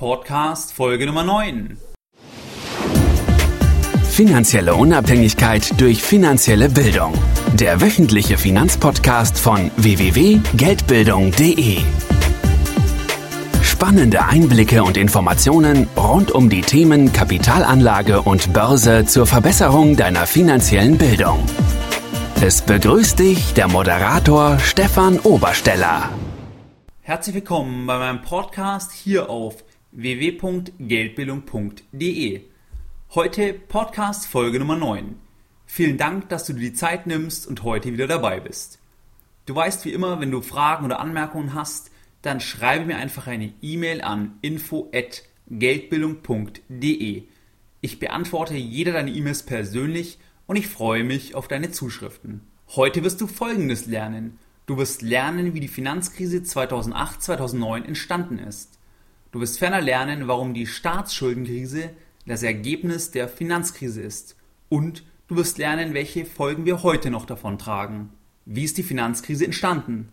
Podcast Folge Nummer 9. Finanzielle Unabhängigkeit durch finanzielle Bildung. Der wöchentliche Finanzpodcast von www.geldbildung.de. Spannende Einblicke und Informationen rund um die Themen Kapitalanlage und Börse zur Verbesserung deiner finanziellen Bildung. Es begrüßt dich der Moderator Stefan Obersteller. Herzlich willkommen bei meinem Podcast hier auf www.geldbildung.de. Heute Podcast Folge Nummer 9. Vielen Dank, dass du dir die Zeit nimmst und heute wieder dabei bist. Du weißt wie immer, wenn du Fragen oder Anmerkungen hast, dann schreibe mir einfach eine E-Mail an info@geldbildung.de. Ich beantworte jeder deine E-Mails persönlich und ich freue mich auf deine Zuschriften. Heute wirst du folgendes lernen. Du wirst lernen, wie die Finanzkrise 2008-2009 entstanden ist. Du wirst ferner lernen, warum die Staatsschuldenkrise das Ergebnis der Finanzkrise ist. Und du wirst lernen, welche Folgen wir heute noch davon tragen. Wie ist die Finanzkrise entstanden?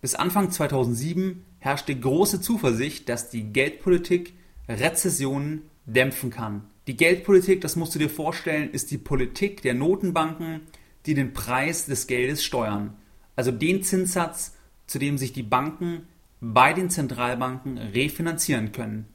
Bis Anfang 2007 herrschte große Zuversicht, dass die Geldpolitik Rezessionen dämpfen kann. Die Geldpolitik, das musst du dir vorstellen, ist die Politik der Notenbanken, die den Preis des Geldes steuern. Also den Zinssatz, zu dem sich die Banken bei den Zentralbanken refinanzieren können.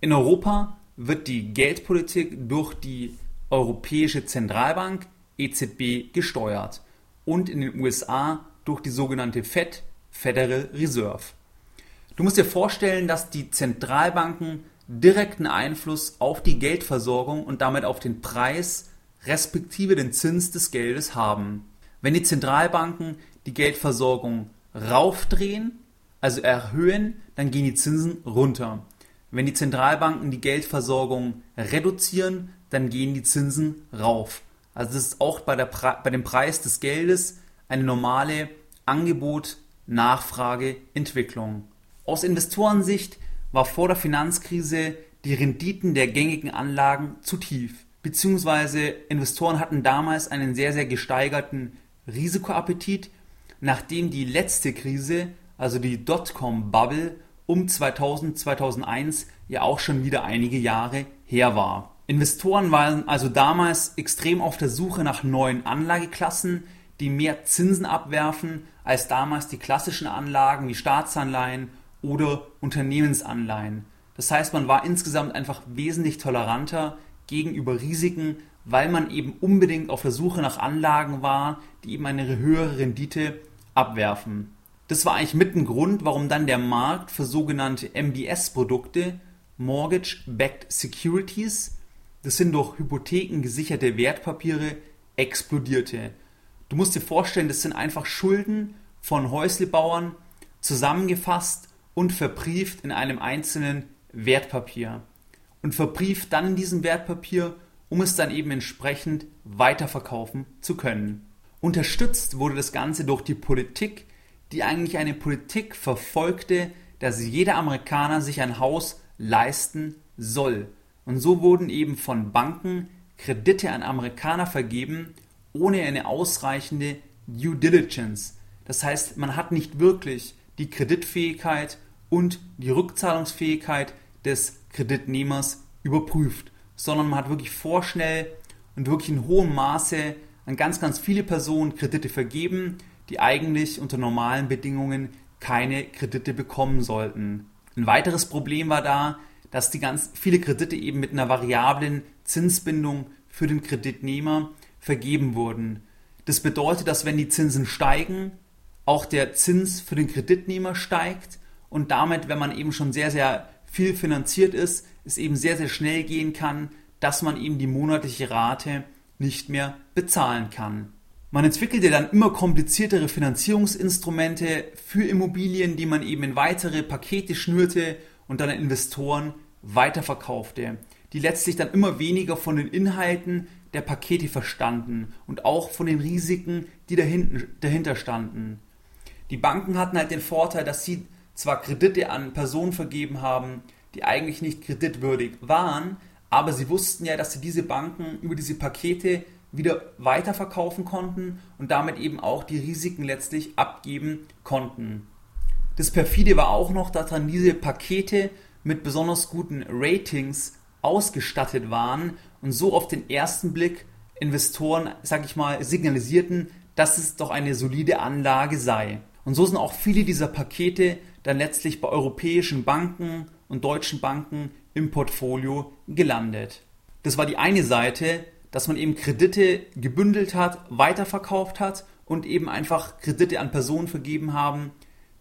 In Europa wird die Geldpolitik durch die Europäische Zentralbank EZB gesteuert und in den USA durch die sogenannte Fed Federal Reserve. Du musst dir vorstellen, dass die Zentralbanken direkten Einfluss auf die Geldversorgung und damit auf den Preis respektive den Zins des Geldes haben. Wenn die Zentralbanken die Geldversorgung raufdrehen, also erhöhen, dann gehen die Zinsen runter. Wenn die Zentralbanken die Geldversorgung reduzieren, dann gehen die Zinsen rauf. Also das ist auch bei, der, bei dem Preis des Geldes eine normale Angebot Nachfrageentwicklung. Aus Investorensicht war vor der Finanzkrise die Renditen der gängigen Anlagen zu tief, beziehungsweise Investoren hatten damals einen sehr, sehr gesteigerten Risikoappetit, nachdem die letzte Krise, also die Dotcom-Bubble um 2000, 2001 ja auch schon wieder einige Jahre her war. Investoren waren also damals extrem auf der Suche nach neuen Anlageklassen, die mehr Zinsen abwerfen als damals die klassischen Anlagen wie Staatsanleihen oder Unternehmensanleihen. Das heißt, man war insgesamt einfach wesentlich toleranter gegenüber Risiken, weil man eben unbedingt auf der Suche nach Anlagen war, die eben eine höhere Rendite abwerfen. Das war eigentlich mit ein Grund, warum dann der Markt für sogenannte MBS-Produkte, Mortgage-Backed Securities, das sind durch Hypotheken gesicherte Wertpapiere, explodierte. Du musst dir vorstellen, das sind einfach Schulden von Häuslebauern zusammengefasst und verbrieft in einem einzelnen Wertpapier. Und verbrieft dann in diesem Wertpapier, um es dann eben entsprechend weiterverkaufen zu können. Unterstützt wurde das Ganze durch die Politik, die eigentlich eine Politik verfolgte, dass jeder Amerikaner sich ein Haus leisten soll. Und so wurden eben von Banken Kredite an Amerikaner vergeben, ohne eine ausreichende Due Diligence. Das heißt, man hat nicht wirklich die Kreditfähigkeit und die Rückzahlungsfähigkeit des Kreditnehmers überprüft, sondern man hat wirklich vorschnell und wirklich in hohem Maße an ganz, ganz viele Personen Kredite vergeben, die eigentlich unter normalen Bedingungen keine Kredite bekommen sollten. Ein weiteres Problem war da, dass die ganz viele Kredite eben mit einer variablen Zinsbindung für den Kreditnehmer vergeben wurden. Das bedeutet, dass wenn die Zinsen steigen, auch der Zins für den Kreditnehmer steigt und damit, wenn man eben schon sehr, sehr viel finanziert ist, es eben sehr, sehr schnell gehen kann, dass man eben die monatliche Rate nicht mehr bezahlen kann. Man entwickelte dann immer kompliziertere Finanzierungsinstrumente für Immobilien, die man eben in weitere Pakete schnürte und dann an Investoren weiterverkaufte, die letztlich dann immer weniger von den Inhalten der Pakete verstanden und auch von den Risiken, die dahinter standen. Die Banken hatten halt den Vorteil, dass sie zwar Kredite an Personen vergeben haben, die eigentlich nicht kreditwürdig waren, aber sie wussten ja, dass sie diese Banken über diese Pakete wieder weiterverkaufen konnten und damit eben auch die Risiken letztlich abgeben konnten. Das perfide war auch noch, dass dann diese Pakete mit besonders guten Ratings ausgestattet waren und so auf den ersten Blick Investoren, sag ich mal, signalisierten, dass es doch eine solide Anlage sei. Und so sind auch viele dieser Pakete dann letztlich bei europäischen Banken und deutschen Banken im Portfolio gelandet. Das war die eine Seite, dass man eben Kredite gebündelt hat, weiterverkauft hat und eben einfach Kredite an Personen vergeben haben,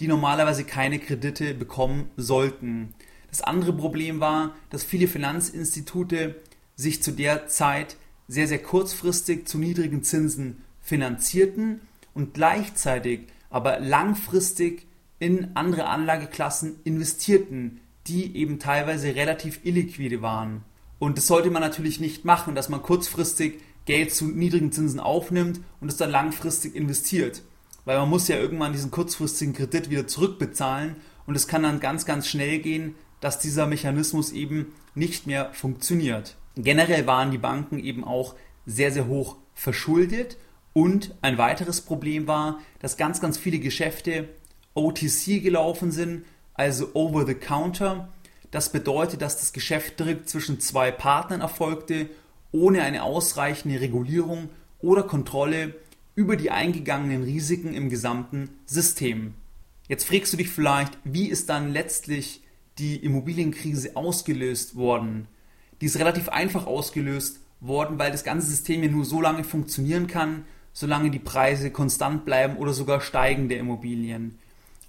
die normalerweise keine Kredite bekommen sollten. Das andere Problem war, dass viele Finanzinstitute sich zu der Zeit sehr, sehr kurzfristig zu niedrigen Zinsen finanzierten und gleichzeitig aber langfristig in andere Anlageklassen investierten, die eben teilweise relativ illiquide waren. Und das sollte man natürlich nicht machen, dass man kurzfristig Geld zu niedrigen Zinsen aufnimmt und es dann langfristig investiert. Weil man muss ja irgendwann diesen kurzfristigen Kredit wieder zurückbezahlen und es kann dann ganz, ganz schnell gehen, dass dieser Mechanismus eben nicht mehr funktioniert. Generell waren die Banken eben auch sehr, sehr hoch verschuldet und ein weiteres Problem war, dass ganz, ganz viele Geschäfte OTC gelaufen sind, also over the counter. Das bedeutet, dass das Geschäft direkt zwischen zwei Partnern erfolgte, ohne eine ausreichende Regulierung oder Kontrolle über die eingegangenen Risiken im gesamten System. Jetzt fragst du dich vielleicht, wie ist dann letztlich die Immobilienkrise ausgelöst worden? Die ist relativ einfach ausgelöst worden, weil das ganze System ja nur so lange funktionieren kann, solange die Preise konstant bleiben oder sogar steigen der Immobilien.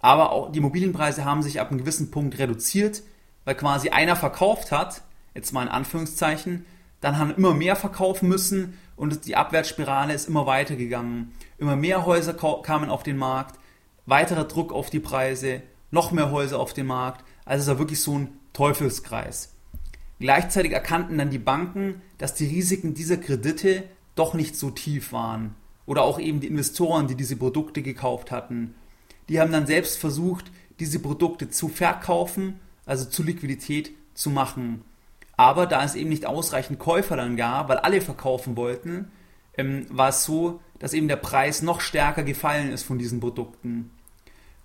Aber auch die Immobilienpreise haben sich ab einem gewissen Punkt reduziert, weil quasi einer verkauft hat, jetzt mal in Anführungszeichen, dann haben immer mehr verkaufen müssen und die Abwärtsspirale ist immer weiter gegangen. Immer mehr Häuser kamen auf den Markt, weiterer Druck auf die Preise, noch mehr Häuser auf den Markt. Also es war wirklich so ein Teufelskreis. Gleichzeitig erkannten dann die Banken, dass die Risiken dieser Kredite doch nicht so tief waren. Oder auch eben die Investoren, die diese Produkte gekauft hatten. Die haben dann selbst versucht, diese Produkte zu verkaufen, also zu Liquidität zu machen. Aber da es eben nicht ausreichend Käufer dann gab, weil alle verkaufen wollten, ähm, war es so, dass eben der Preis noch stärker gefallen ist von diesen Produkten.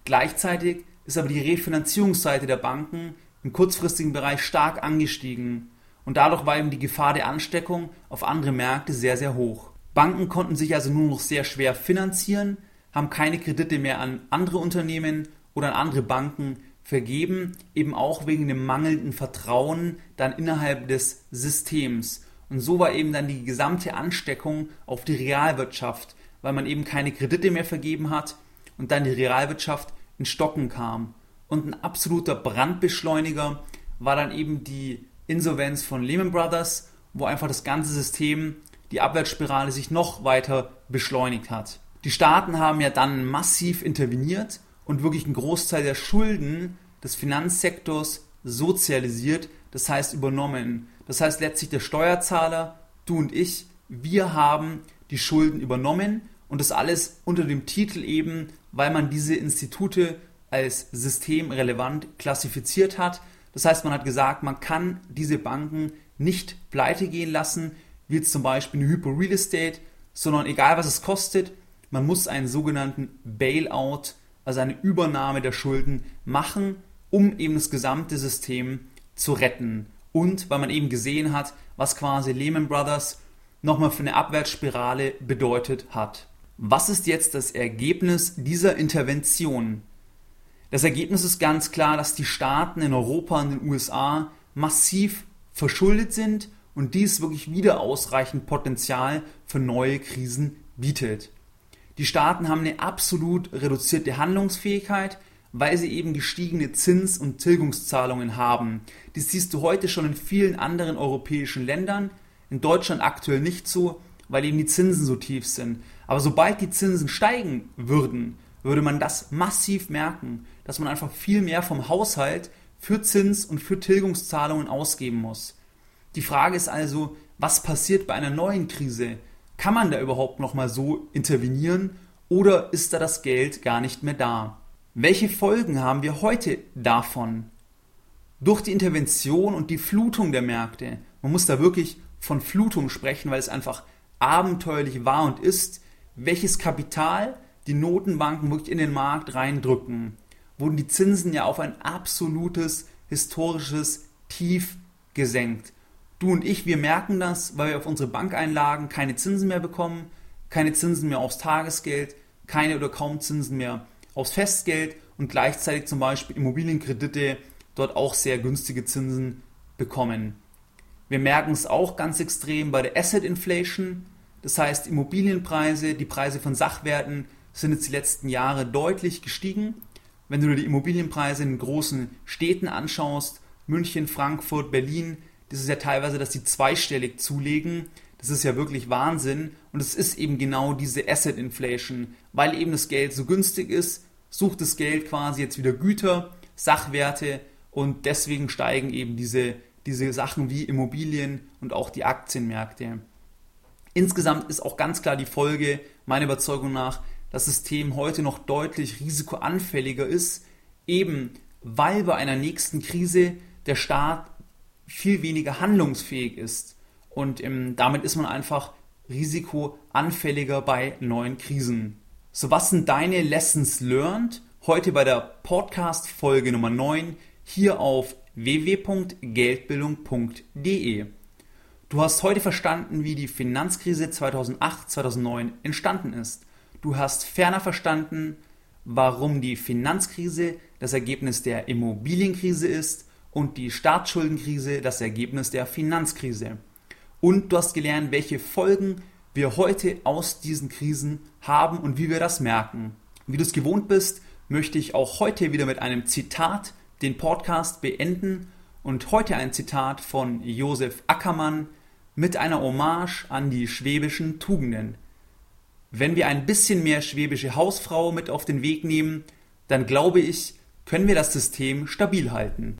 Gleichzeitig ist aber die Refinanzierungsseite der Banken im kurzfristigen Bereich stark angestiegen und dadurch war eben die Gefahr der Ansteckung auf andere Märkte sehr, sehr hoch. Banken konnten sich also nur noch sehr schwer finanzieren, haben keine Kredite mehr an andere Unternehmen oder an andere Banken vergeben, eben auch wegen dem mangelnden Vertrauen dann innerhalb des Systems. Und so war eben dann die gesamte Ansteckung auf die Realwirtschaft, weil man eben keine Kredite mehr vergeben hat und dann die Realwirtschaft in Stocken kam. Und ein absoluter Brandbeschleuniger war dann eben die Insolvenz von Lehman Brothers, wo einfach das ganze System, die Abwärtsspirale sich noch weiter beschleunigt hat. Die Staaten haben ja dann massiv interveniert und wirklich einen Großteil der Schulden des Finanzsektors sozialisiert, das heißt übernommen. Das heißt letztlich der Steuerzahler, du und ich, wir haben die Schulden übernommen und das alles unter dem Titel eben, weil man diese Institute als systemrelevant klassifiziert hat. Das heißt, man hat gesagt, man kann diese Banken nicht pleite gehen lassen, wie jetzt zum Beispiel eine Hypo Real Estate, sondern egal was es kostet, man muss einen sogenannten Bailout, also eine Übernahme der Schulden machen, um eben das gesamte System zu retten. Und weil man eben gesehen hat, was quasi Lehman Brothers nochmal für eine Abwärtsspirale bedeutet hat. Was ist jetzt das Ergebnis dieser Intervention? Das Ergebnis ist ganz klar, dass die Staaten in Europa und den USA massiv verschuldet sind und dies wirklich wieder ausreichend Potenzial für neue Krisen bietet. Die Staaten haben eine absolut reduzierte Handlungsfähigkeit, weil sie eben gestiegene Zins- und Tilgungszahlungen haben. Dies siehst du heute schon in vielen anderen europäischen Ländern, in Deutschland aktuell nicht so, weil eben die Zinsen so tief sind. Aber sobald die Zinsen steigen würden, würde man das massiv merken, dass man einfach viel mehr vom Haushalt für Zins- und für Tilgungszahlungen ausgeben muss. Die Frage ist also, was passiert bei einer neuen Krise? Kann man da überhaupt noch mal so intervenieren oder ist da das Geld gar nicht mehr da? Welche Folgen haben wir heute davon? Durch die Intervention und die Flutung der Märkte, man muss da wirklich von Flutung sprechen, weil es einfach abenteuerlich war und ist, welches Kapital die Notenbanken wirklich in den Markt reindrücken, wurden die Zinsen ja auf ein absolutes historisches Tief gesenkt. Du und ich, wir merken das, weil wir auf unsere Bankeinlagen keine Zinsen mehr bekommen, keine Zinsen mehr aufs Tagesgeld, keine oder kaum Zinsen mehr aufs Festgeld und gleichzeitig zum Beispiel Immobilienkredite dort auch sehr günstige Zinsen bekommen. Wir merken es auch ganz extrem bei der Asset Inflation. Das heißt, Immobilienpreise, die Preise von Sachwerten sind jetzt die letzten Jahre deutlich gestiegen. Wenn du dir die Immobilienpreise in großen Städten anschaust, München, Frankfurt, Berlin, das ist ja teilweise, dass die zweistellig zulegen. Das ist ja wirklich Wahnsinn. Und es ist eben genau diese Asset Inflation. Weil eben das Geld so günstig ist, sucht das Geld quasi jetzt wieder Güter, Sachwerte und deswegen steigen eben diese, diese Sachen wie Immobilien und auch die Aktienmärkte. Insgesamt ist auch ganz klar die Folge, meiner Überzeugung nach, das System heute noch deutlich risikoanfälliger ist, eben weil bei einer nächsten Krise der Staat viel weniger handlungsfähig ist. Und ähm, damit ist man einfach risikoanfälliger bei neuen Krisen. So, was sind deine Lessons learned heute bei der Podcast Folge Nummer 9 hier auf www.geldbildung.de? Du hast heute verstanden, wie die Finanzkrise 2008-2009 entstanden ist. Du hast ferner verstanden, warum die Finanzkrise das Ergebnis der Immobilienkrise ist und die Staatsschuldenkrise das Ergebnis der Finanzkrise. Und du hast gelernt, welche Folgen wir heute aus diesen Krisen haben und wie wir das merken. Wie du es gewohnt bist, möchte ich auch heute wieder mit einem Zitat den Podcast beenden und heute ein Zitat von Josef Ackermann mit einer Hommage an die schwäbischen Tugenden. Wenn wir ein bisschen mehr schwäbische Hausfrau mit auf den Weg nehmen, dann glaube ich, können wir das System stabil halten.